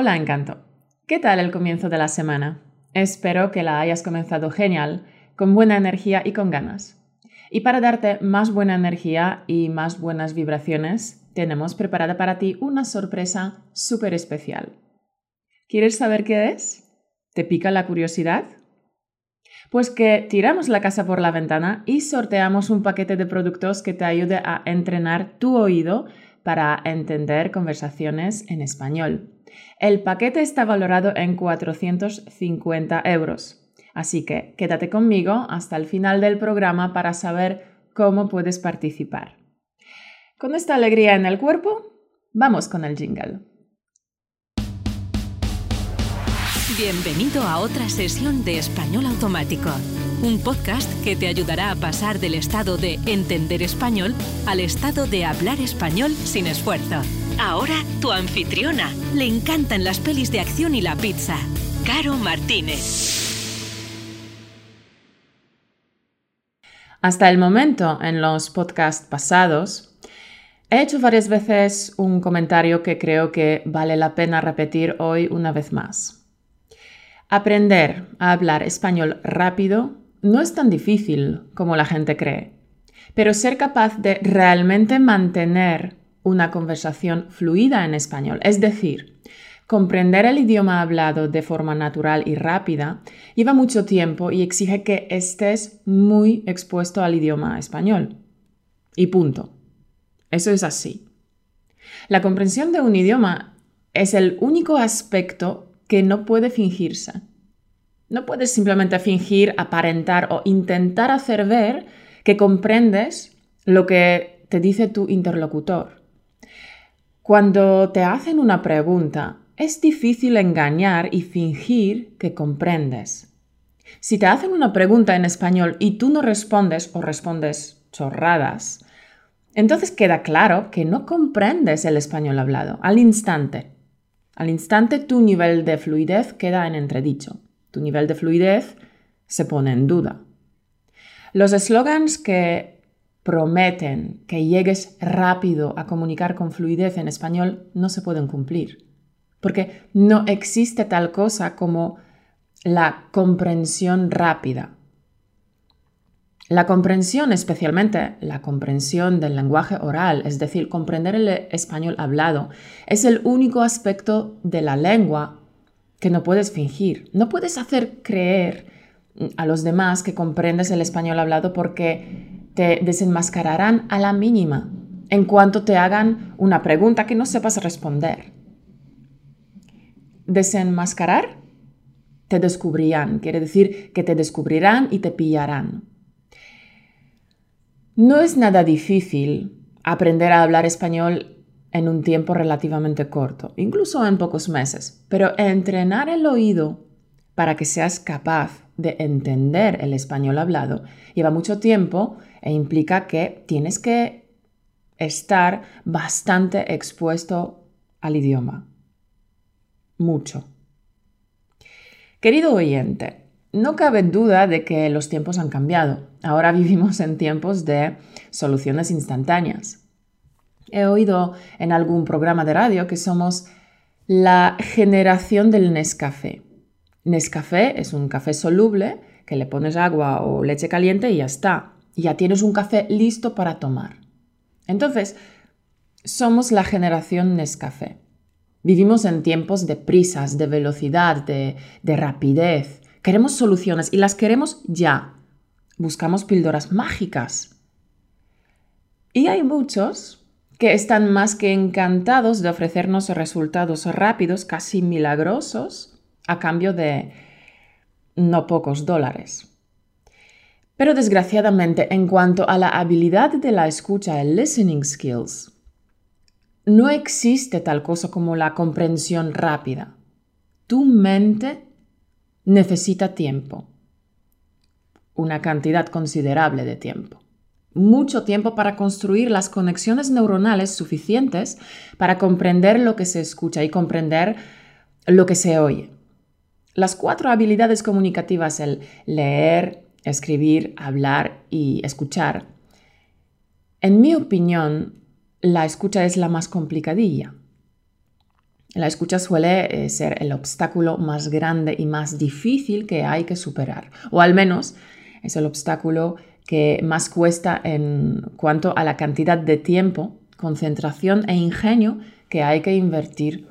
Hola, Encanto. ¿Qué tal el comienzo de la semana? Espero que la hayas comenzado genial, con buena energía y con ganas. Y para darte más buena energía y más buenas vibraciones, tenemos preparada para ti una sorpresa súper especial. ¿Quieres saber qué es? ¿Te pica la curiosidad? Pues que tiramos la casa por la ventana y sorteamos un paquete de productos que te ayude a entrenar tu oído para entender conversaciones en español. El paquete está valorado en 450 euros. Así que quédate conmigo hasta el final del programa para saber cómo puedes participar. Con esta alegría en el cuerpo, vamos con el jingle. Bienvenido a otra sesión de Español Automático, un podcast que te ayudará a pasar del estado de entender español al estado de hablar español sin esfuerzo. Ahora tu anfitriona. Le encantan las pelis de acción y la pizza. Caro Martínez. Hasta el momento, en los podcasts pasados, he hecho varias veces un comentario que creo que vale la pena repetir hoy una vez más. Aprender a hablar español rápido no es tan difícil como la gente cree, pero ser capaz de realmente mantener una conversación fluida en español, es decir, comprender el idioma hablado de forma natural y rápida, lleva mucho tiempo y exige que estés muy expuesto al idioma español. Y punto. Eso es así. La comprensión de un idioma es el único aspecto que no puede fingirse. No puedes simplemente fingir, aparentar o intentar hacer ver que comprendes lo que te dice tu interlocutor. Cuando te hacen una pregunta, es difícil engañar y fingir que comprendes. Si te hacen una pregunta en español y tú no respondes o respondes chorradas, entonces queda claro que no comprendes el español hablado al instante. Al instante tu nivel de fluidez queda en entredicho. Tu nivel de fluidez se pone en duda. Los eslogans que prometen que llegues rápido a comunicar con fluidez en español no se pueden cumplir, porque no existe tal cosa como la comprensión rápida. La comprensión, especialmente la comprensión del lenguaje oral, es decir, comprender el español hablado, es el único aspecto de la lengua que no puedes fingir. No puedes hacer creer a los demás que comprendes el español hablado porque te desenmascararán a la mínima en cuanto te hagan una pregunta que no sepas responder. Desenmascarar, te descubrirán, quiere decir que te descubrirán y te pillarán. No es nada difícil aprender a hablar español en un tiempo relativamente corto, incluso en pocos meses, pero entrenar el oído para que seas capaz de entender el español hablado lleva mucho tiempo e implica que tienes que estar bastante expuesto al idioma. Mucho. Querido oyente, no cabe duda de que los tiempos han cambiado. Ahora vivimos en tiempos de soluciones instantáneas. He oído en algún programa de radio que somos la generación del Nescafé. Nescafé es un café soluble que le pones agua o leche caliente y ya está ya tienes un café listo para tomar. Entonces, somos la generación Nescafé. Vivimos en tiempos de prisas, de velocidad, de, de rapidez. Queremos soluciones y las queremos ya. Buscamos píldoras mágicas. Y hay muchos que están más que encantados de ofrecernos resultados rápidos, casi milagrosos, a cambio de no pocos dólares. Pero desgraciadamente, en cuanto a la habilidad de la escucha, el listening skills, no existe tal cosa como la comprensión rápida. Tu mente necesita tiempo, una cantidad considerable de tiempo, mucho tiempo para construir las conexiones neuronales suficientes para comprender lo que se escucha y comprender lo que se oye. Las cuatro habilidades comunicativas, el leer, escribir, hablar y escuchar. En mi opinión, la escucha es la más complicadilla. La escucha suele eh, ser el obstáculo más grande y más difícil que hay que superar, o al menos es el obstáculo que más cuesta en cuanto a la cantidad de tiempo, concentración e ingenio que hay que invertir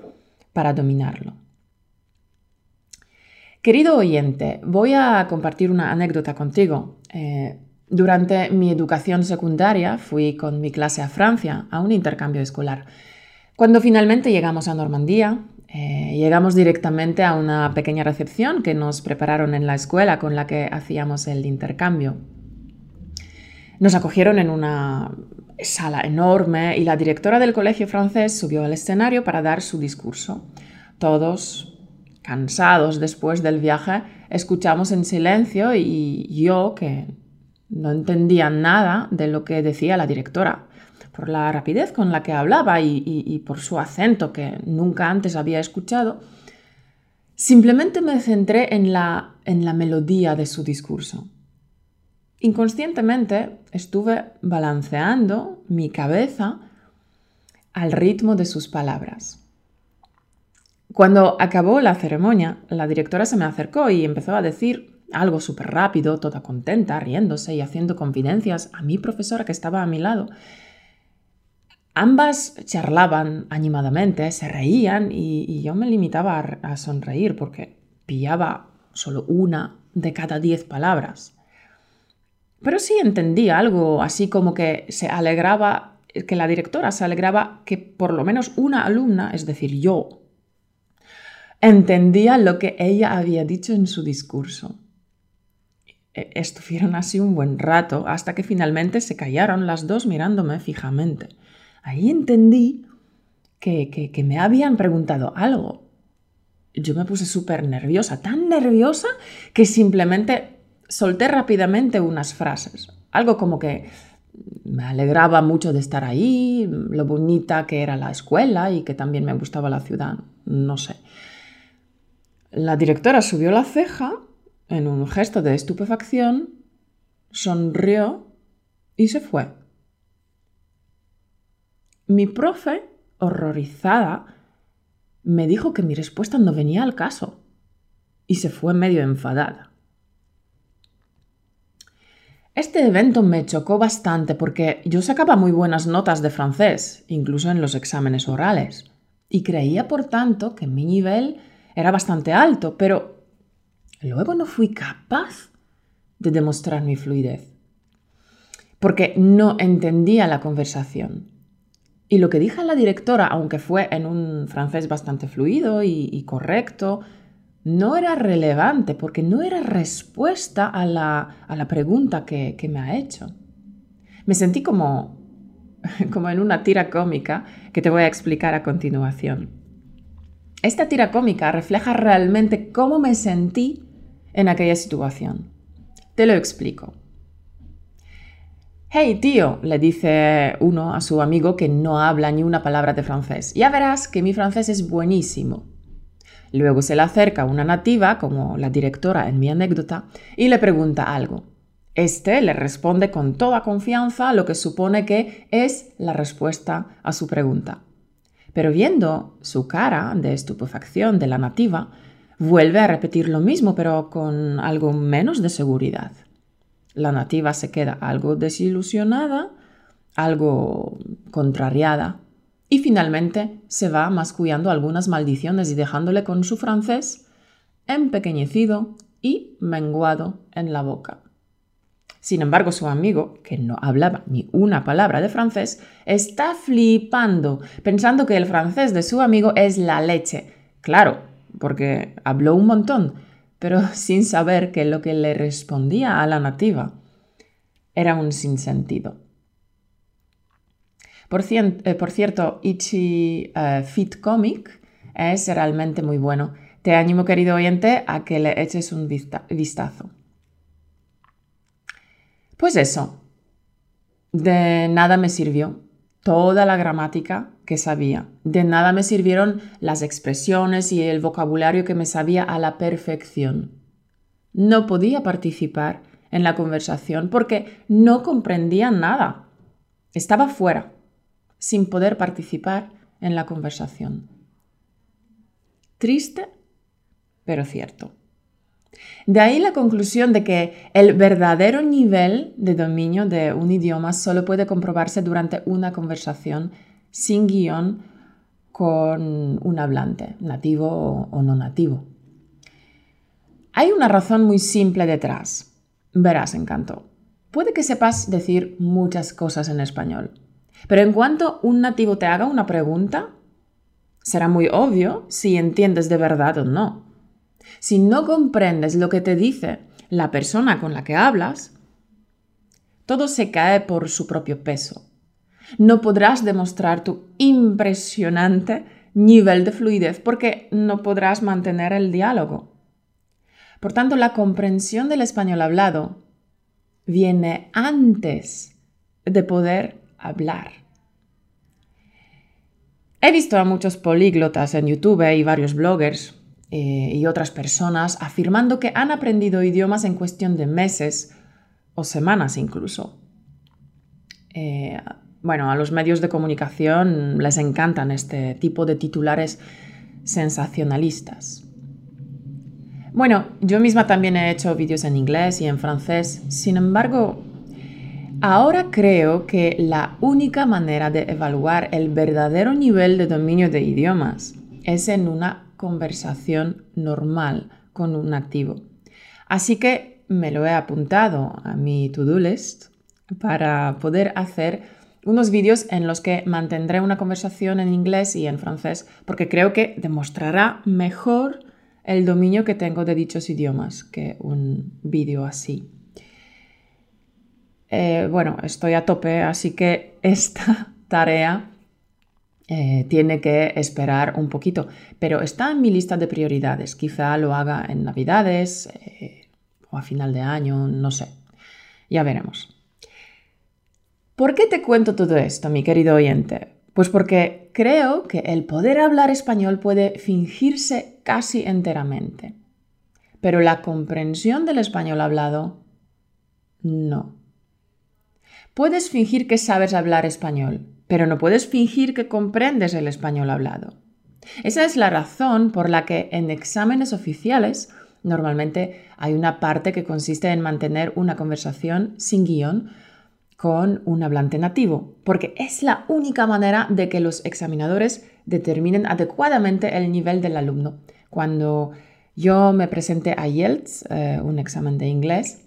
para dominarlo. Querido oyente, voy a compartir una anécdota contigo. Eh, durante mi educación secundaria fui con mi clase a Francia a un intercambio escolar. Cuando finalmente llegamos a Normandía, eh, llegamos directamente a una pequeña recepción que nos prepararon en la escuela con la que hacíamos el intercambio. Nos acogieron en una sala enorme y la directora del colegio francés subió al escenario para dar su discurso. Todos, cansados después del viaje, escuchamos en silencio y yo, que no entendía nada de lo que decía la directora, por la rapidez con la que hablaba y, por su acento que nunca antes había escuchado, simplemente me centré en la, en la melodía de su discurso. Inconscientemente estuve balanceando mi cabeza al ritmo de sus palabras. Cuando acabó la ceremonia, la directora se me acercó y empezó a decir algo súper rápido, toda contenta, riéndose y haciendo confidencias a mi profesora que estaba a mi lado. Ambas charlaban animadamente, se reían y, yo me limitaba a, sonreír porque pillaba solo una de cada diez palabras. Pero sí entendía algo así como que se alegraba, que la directora se alegraba que por lo menos una alumna, es decir, yo, entendía lo que ella había dicho en su discurso. E, estuvieron así un buen rato hasta que finalmente se callaron las dos mirándome fijamente. Ahí entendí que, que, me habían preguntado algo. Yo me puse súper nerviosa, tan nerviosa que simplemente solté rápidamente unas frases. Algo como que me alegraba mucho de estar ahí, lo bonita que era la escuela y que también me gustaba la ciudad, no sé. La directora subió la ceja en un gesto de estupefacción, sonrió y se fue. Mi profe, horrorizada, me dijo que mi respuesta no venía al caso y se fue medio enfadada. Este evento me chocó bastante porque yo sacaba muy buenas notas de francés, incluso en los exámenes orales, y creía por tanto que mi nivel era bastante alto, pero Luego no fui capaz de demostrar mi fluidez, porque no entendía la conversación. Y lo que dije a la directora, aunque fue en un francés bastante fluido y, correcto, no era relevante porque no era respuesta a la, pregunta que, que, me ha hecho. Me sentí como, como en una tira cómica que te voy a explicar a continuación. Esta tira cómica refleja realmente cómo me sentí en aquella situación. Te lo explico. Hey tío, le dice uno a su amigo que no habla ni una palabra de francés. Ya verás que mi francés es buenísimo. Luego se le acerca una nativa, como la directora en mi anécdota, y le pregunta algo. Este le responde con toda confianza lo que supone que es la respuesta a su pregunta. Pero viendo su cara de estupefacción de la nativa, Vuelve a repetir lo mismo, pero con algo menos de seguridad. La nativa se queda algo desilusionada, algo contrariada, y finalmente se va mascullando algunas maldiciones y dejándole con su francés empequeñecido y menguado en la boca. Sin embargo, su amigo, que no hablaba ni una palabra de francés, está flipando, pensando que el francés de su amigo es la leche. Claro, porque habló un montón, pero sin saber que lo que le respondía a la nativa era un sinsentido. Por, eh, por cierto, Ichi eh, Fit Comic es realmente muy bueno. Te animo, querido oyente, a que le eches un vistazo. Pues eso, de nada me sirvió toda la gramática que sabía. De nada me sirvieron las expresiones y el vocabulario que me sabía a la perfección. No podía participar en la conversación porque no comprendía nada. Estaba fuera, sin poder participar en la conversación. Triste, pero cierto. De ahí la conclusión de que el verdadero nivel de dominio de un idioma solo puede comprobarse durante una conversación sin guion con un hablante, nativo o no nativo. Hay una razón muy simple detrás. Verás, encanto. Puede que sepas decir muchas cosas en español, pero en cuanto un nativo te haga una pregunta, será muy obvio si entiendes de verdad o no. Si no comprendes lo que te dice la persona con la que hablas, todo se cae por su propio peso. No podrás demostrar tu impresionante nivel de fluidez porque no podrás mantener el diálogo. Por tanto, la comprensión del español hablado viene antes de poder hablar. He visto a muchos políglotas en YouTube y varios bloggers eh, y otras personas afirmando que han aprendido idiomas en cuestión de meses o semanas incluso. Eh, bueno, a los medios de comunicación les encantan este tipo de titulares sensacionalistas. Bueno, yo misma también he hecho vídeos en inglés y en francés, sin embargo, ahora creo que la única manera de evaluar el verdadero nivel de dominio de idiomas es en una conversación normal con un nativo. Así que me lo he apuntado a mi to-do list para poder hacer unos vídeos en los que mantendré una conversación en inglés y en francés porque creo que demostrará mejor el dominio que tengo de dichos idiomas que un vídeo así. Eh, bueno, estoy a tope, así que esta tarea eh, tiene que esperar un poquito, pero está en mi lista de prioridades. Quizá lo haga en Navidades eh, o a final de año, no sé. Ya veremos. ¿Por qué te cuento todo esto, mi querido oyente? Pues porque creo que el poder hablar español puede fingirse casi enteramente, pero la comprensión del español hablado no. Puedes fingir que sabes hablar español, pero no puedes fingir que comprendes el español hablado. Esa es la razón por la que en exámenes oficiales normalmente hay una parte que consiste en mantener una conversación sin guion con un hablante nativo, porque es la única manera de que los examinadores determinen adecuadamente el nivel del alumno. Cuando yo me presenté a IELTS, eh, un examen de inglés,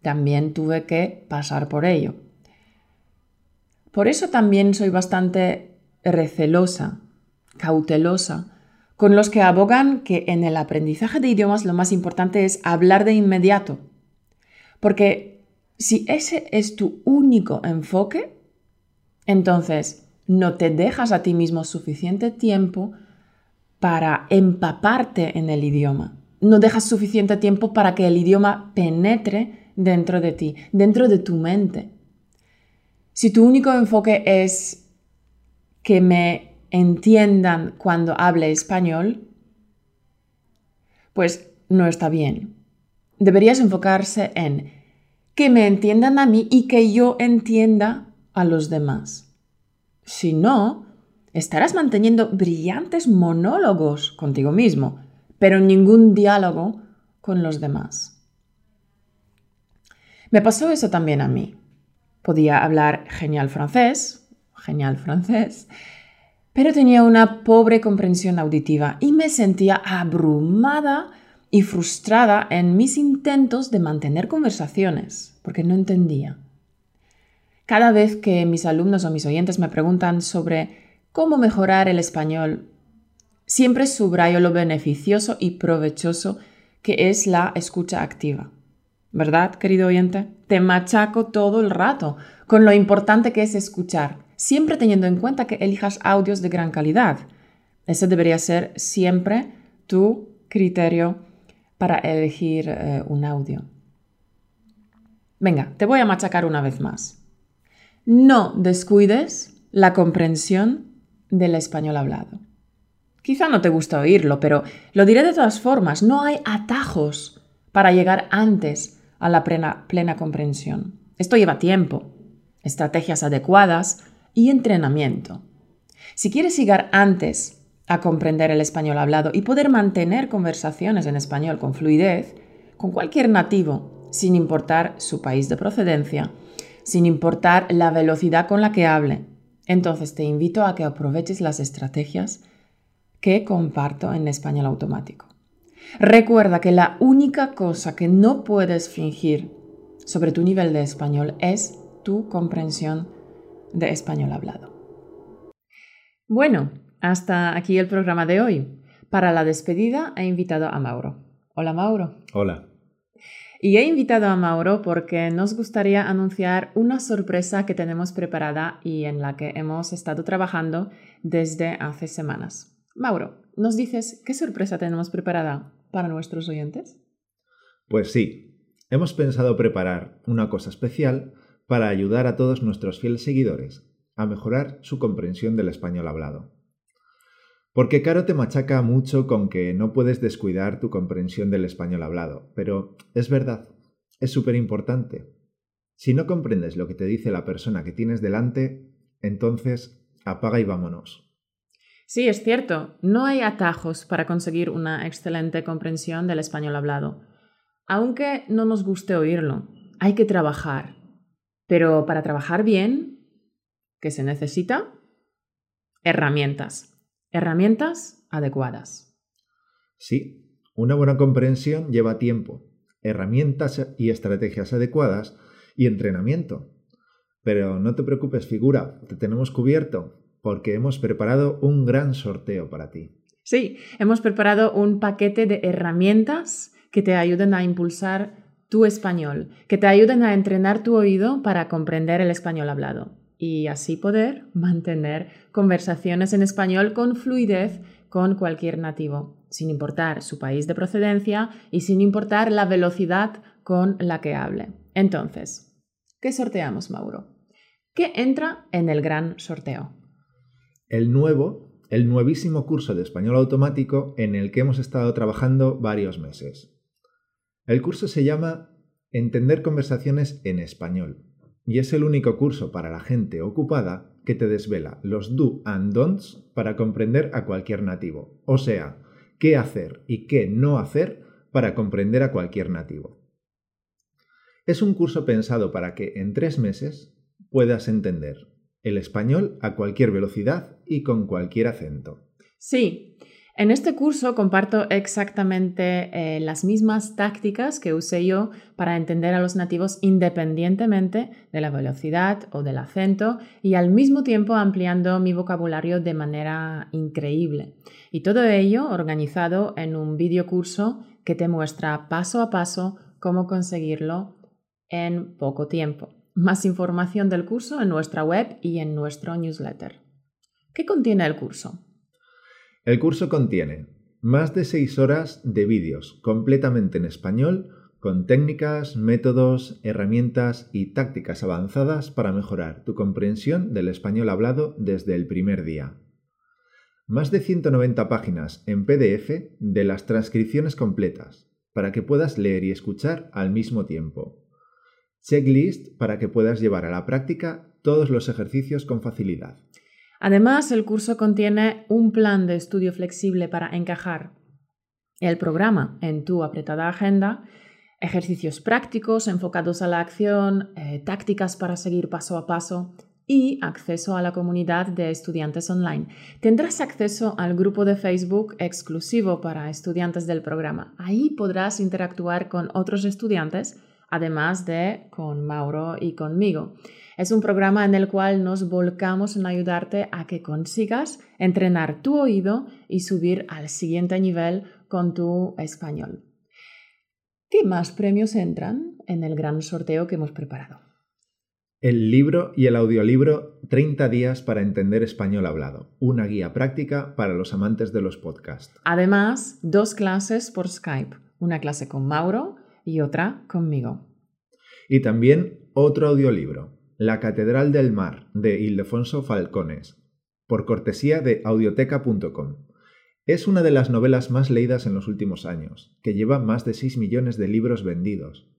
también tuve que pasar por ello. Por eso también soy bastante recelosa, cautelosa, con los que abogan que en el aprendizaje de idiomas lo más importante es hablar de inmediato. Porque si ese es tu único enfoque, entonces no te dejas a ti mismo suficiente tiempo para empaparte en el idioma. No dejas suficiente tiempo para que el idioma penetre dentro de ti, dentro de tu mente. Si tu único enfoque es que me entiendan cuando hable español, pues no está bien. Deberías enfocarse en que me entiendan a mí y que yo entienda a los demás. Si no, estarás manteniendo brillantes monólogos contigo mismo, pero ningún diálogo con los demás. Me pasó eso también a mí. Podía hablar genial francés, genial francés, pero tenía una pobre comprensión auditiva y me sentía abrumada y frustrada en mis intentos de mantener conversaciones, porque no entendía. Cada vez que mis alumnos o mis oyentes me preguntan sobre cómo mejorar el español, siempre subrayo lo beneficioso y provechoso que es la escucha activa. ¿Verdad, querido oyente? Te machaco todo el rato con lo importante que es escuchar, siempre teniendo en cuenta que elijas audios de gran calidad. Ese debería ser siempre tu criterio para elegir eh, un audio. Venga, te voy a machacar una vez más. No descuides la comprensión del español hablado. Quizá no te gusta oírlo, pero lo diré de todas formas, no hay atajos para llegar antes a la plena, plena comprensión. Esto lleva tiempo, estrategias adecuadas y entrenamiento. Si quieres llegar antes a comprender el español hablado y poder mantener conversaciones en español con fluidez con cualquier nativo, sin importar su país de procedencia, sin importar la velocidad con la que hable. Entonces te invito a que aproveches las estrategias que comparto en español automático. Recuerda que la única cosa que no puedes fingir sobre tu nivel de español es tu comprensión de español hablado. Bueno, hasta aquí el programa de hoy. Para la despedida he invitado a Mauro. Hola Mauro. Hola. Y he invitado a Mauro porque nos gustaría anunciar una sorpresa que tenemos preparada y en la que hemos estado trabajando desde hace semanas. Mauro, ¿nos dices qué sorpresa tenemos preparada para nuestros oyentes? Pues sí, hemos pensado preparar una cosa especial para ayudar a todos nuestros fieles seguidores a mejorar su comprensión del español hablado. Porque Caro te machaca mucho con que no puedes descuidar tu comprensión del español hablado, pero es verdad, es súper importante. Si no comprendes lo que te dice la persona que tienes delante, entonces apaga y vámonos. Sí, es cierto, no hay atajos para conseguir una excelente comprensión del español hablado. Aunque no nos guste oírlo, hay que trabajar. Pero para trabajar bien, ¿qué se necesita? Herramientas. Herramientas adecuadas. Sí, una buena comprensión lleva tiempo, herramientas y estrategias adecuadas y entrenamiento. Pero no te preocupes, figura, te tenemos cubierto porque hemos preparado un gran sorteo para ti. Sí, hemos preparado un paquete de herramientas que te ayuden a impulsar tu español, que te ayuden a entrenar tu oído para comprender el español hablado y así poder mantener conversaciones en español con fluidez con cualquier nativo, sin importar su país de procedencia y sin importar la velocidad con la que hable. Entonces, ¿qué sorteamos, Mauro? ¿Qué entra en el gran sorteo? El nuevo, el nuevísimo curso de español automático en el que hemos estado trabajando varios meses. El curso se llama Entender conversaciones en español y es el único curso para la gente ocupada que te desvela los do and don'ts para comprender a cualquier nativo, o sea, qué hacer y qué no hacer para comprender a cualquier nativo. Es un curso pensado para que en tres meses puedas entender el español a cualquier velocidad y con cualquier acento. Sí, en este curso comparto exactamente eh, las mismas tácticas que usé yo para entender a los nativos independientemente de la velocidad o del acento y al mismo tiempo ampliando mi vocabulario de manera increíble. Y todo ello organizado en un video curso que te muestra paso a paso cómo conseguirlo en poco tiempo. Más información del curso en nuestra web y en nuestro newsletter. ¿Qué contiene el curso? El curso contiene más de seis horas de vídeos completamente en español con técnicas, métodos, herramientas y tácticas avanzadas para mejorar tu comprensión del español hablado desde el primer día. Más de 190 páginas en PDF de las transcripciones completas, para que puedas leer y escuchar al mismo tiempo checklist para que puedas llevar a la práctica todos los ejercicios con facilidad. Además, el curso contiene un plan de estudio flexible para encajar el programa en tu apretada agenda, ejercicios prácticos enfocados a la acción, eh, tácticas para seguir paso a paso y acceso a la comunidad de estudiantes online. Tendrás acceso al grupo de Facebook exclusivo para estudiantes del programa. Ahí podrás interactuar con otros estudiantes además de con Mauro y conmigo. Es un programa en el cual nos volcamos en ayudarte a que consigas entrenar tu oído y subir al siguiente nivel con tu español. ¿Qué más premios entran en el gran sorteo que hemos preparado? El libro y el audiolibro 30 días para entender español hablado, una guía práctica para los amantes de los podcasts. Además, dos clases por Skype, una clase con Mauro y otra conmigo. Y también otro audiolibro, La Catedral del Mar, de Ildefonso Falcones, por cortesía de audioteca.com. Es una de las novelas más leídas en los últimos años, que lleva más de 6 millones de libros vendidos.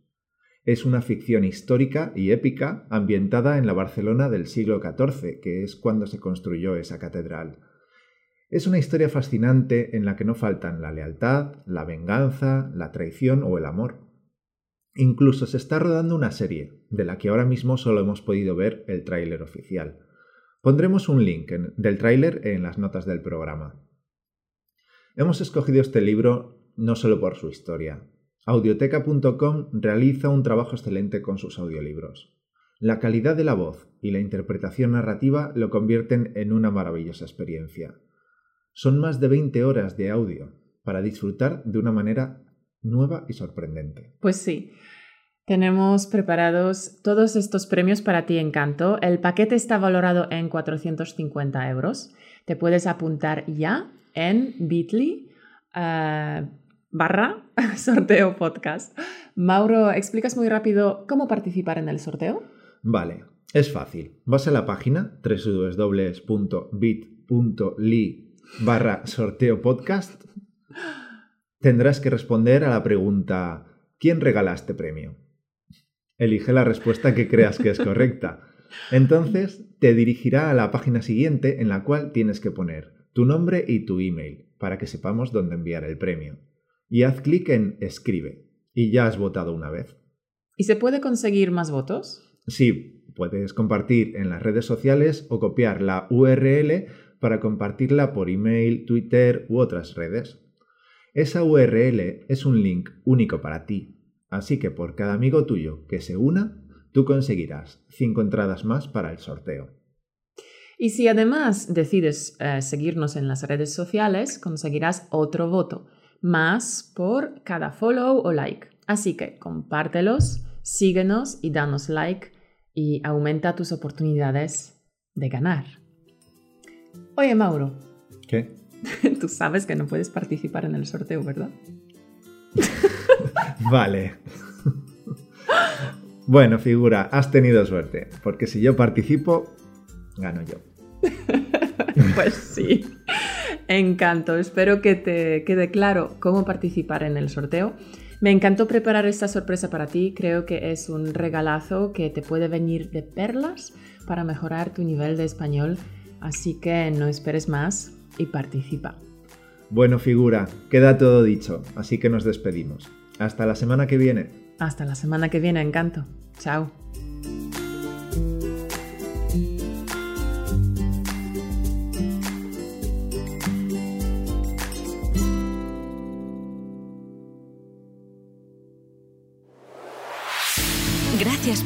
Es una ficción histórica y épica ambientada en la Barcelona del siglo XIV, que es cuando se construyó esa catedral. Es una historia fascinante en la que no faltan la lealtad, la venganza, la traición o el amor. Incluso se está rodando una serie, de la que ahora mismo solo hemos podido ver el tráiler oficial. Pondremos un link del tráiler en las notas del programa. Hemos escogido este libro no solo por su historia. Audioteca.com realiza un trabajo excelente con sus audiolibros. La calidad de la voz y la interpretación narrativa lo convierten en una maravillosa experiencia. Son más de 20 horas de audio para disfrutar de una manera nueva y sorprendente. Pues sí. Tenemos preparados todos estos premios para ti, Encanto. El paquete está valorado en 450 euros. Te puedes apuntar ya en bit.ly eh, barra sorteo podcast. Mauro, ¿explicas muy rápido cómo participar en el sorteo? Vale, es fácil. Vas a la página www.bit.ly barra sorteo podcast. Tendrás que responder a la pregunta ¿Quién regala este premio? Elige la respuesta que creas que es correcta. Entonces te dirigirá a la página siguiente en la cual tienes que poner tu nombre y tu email para que sepamos dónde enviar el premio. Y haz clic en Escribe y ya has votado una vez. ¿Y se puede conseguir más votos? Sí, puedes compartir en las redes sociales o copiar la URL para compartirla por email, Twitter u otras redes. Esa URL es un link único para ti, así que por cada amigo tuyo que se una, tú conseguirás 5 entradas más para el sorteo. Y si además decides eh, seguirnos en las redes sociales, conseguirás otro voto, más por cada follow o like. Así que compártelos, síguenos y danos like y aumenta tus oportunidades de ganar. Oye, Mauro. ¿Qué? Tú sabes que no puedes participar en el sorteo, ¿verdad? vale. Bueno, figura, has tenido suerte, porque si yo participo, gano yo. pues sí. Encanto. Espero que te quede claro cómo participar en el sorteo. Me encantó preparar esta sorpresa para ti. Creo que es un regalazo que te puede venir de perlas para mejorar tu nivel de español. Así que no esperes más y participa. Bueno, figura, queda todo dicho, así que nos despedimos. Hasta la semana que viene. Hasta la semana que viene, encanto. Chao.